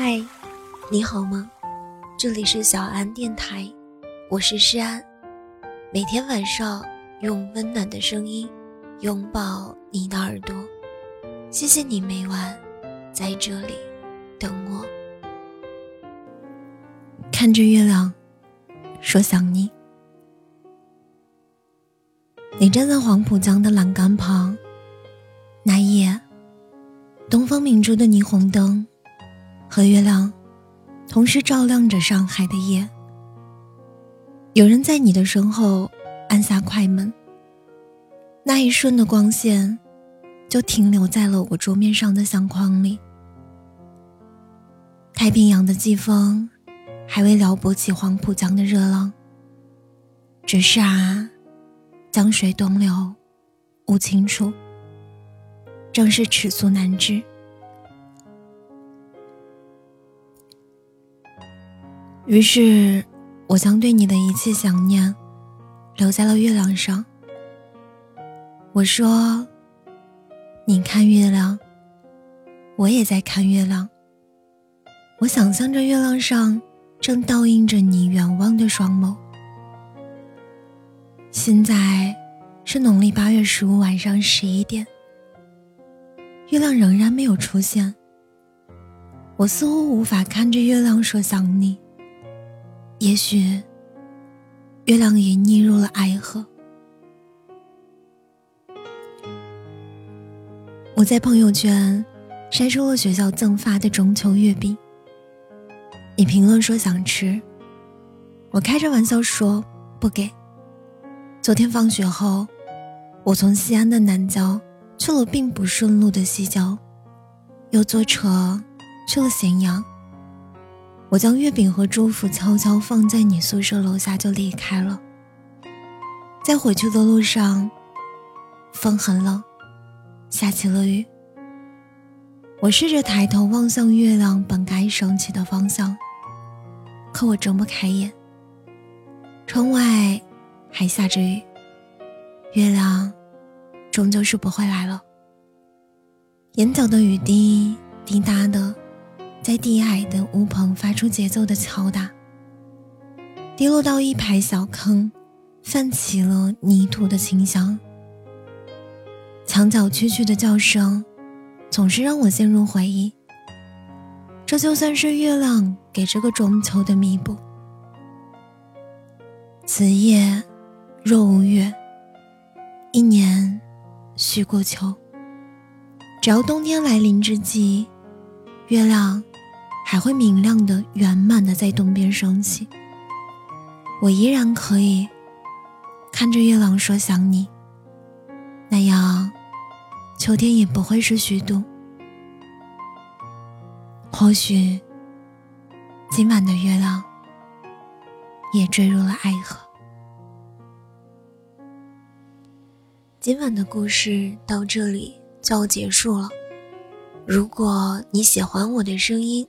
嗨，你好吗？这里是小安电台，我是诗安。每天晚上用温暖的声音拥抱你的耳朵，谢谢你每晚在这里等我。看着月亮，说想你。你站在黄浦江的栏杆旁，那夜，东方明珠的霓虹灯和月亮同时照亮着上海的夜。有人在你的身后按下快门，那一瞬的光线就停留在了我桌面上的相框里。太平洋的季风还未撩拨起黄浦江的热浪，只是啊。江水东流，无清处，正是尺素难知。于是，我将对你的一切想念留在了月亮上。我说：“你看月亮，我也在看月亮。我想象着月亮上正倒映着你远望的双眸。”现在是农历八月十五晚上十一点，月亮仍然没有出现。我似乎无法看着月亮说想你。也许，月亮也溺入了爱河。我在朋友圈晒出了学校赠发的中秋月饼，你评论说想吃，我开着玩笑说不给。昨天放学后，我从西安的南郊去了并不顺路的西郊，又坐车去了咸阳。我将月饼和祝福悄悄放在你宿舍楼下就离开了。在回去的路上，风很冷，下起了雨。我试着抬头望向月亮本该升起的方向，可我睁不开眼。窗外。还下着雨，月亮终究是不会来了。眼角的雨滴滴答的，在低矮的屋棚发出节奏的敲打，滴落到一排小坑，泛起了泥土的清香。墙角蛐蛐的叫声，总是让我陷入回忆。这就算是月亮给这个中秋的弥补。此夜。若无月，一年须过秋。只要冬天来临之际，月亮还会明亮的、圆满的在东边升起。我依然可以看着月亮说想你，那样秋天也不会是虚度。或许今晚的月亮也坠入了爱河。今晚的故事到这里就要结束了。如果你喜欢我的声音，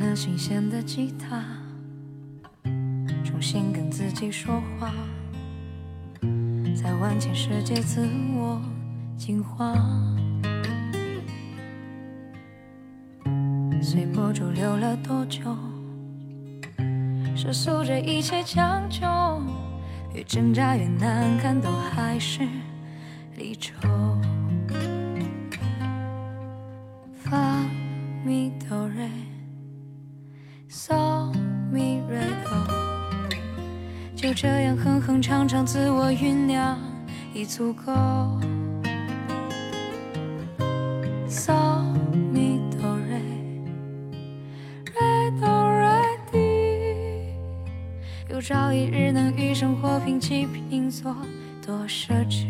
了新鲜的吉他，重新跟自己说话，在万千世界自我进化，随波逐流了多久？世俗这一切将就，越挣扎越难看，都还是离愁。这样哼哼唱唱，自我酝酿已足够。So 有朝一日能与生活平起平坐，多奢侈。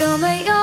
有没有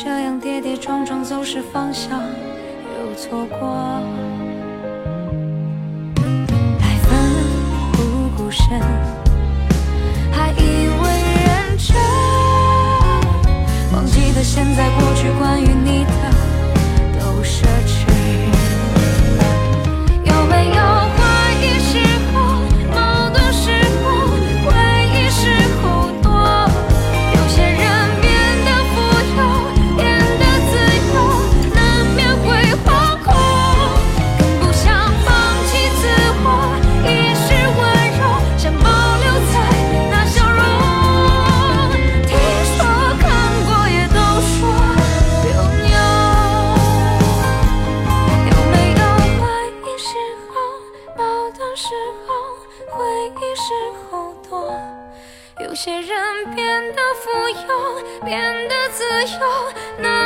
这样跌跌撞撞走失方向又错过。太奋不顾身还以为认真忘记了现在过去关于你的变得自由那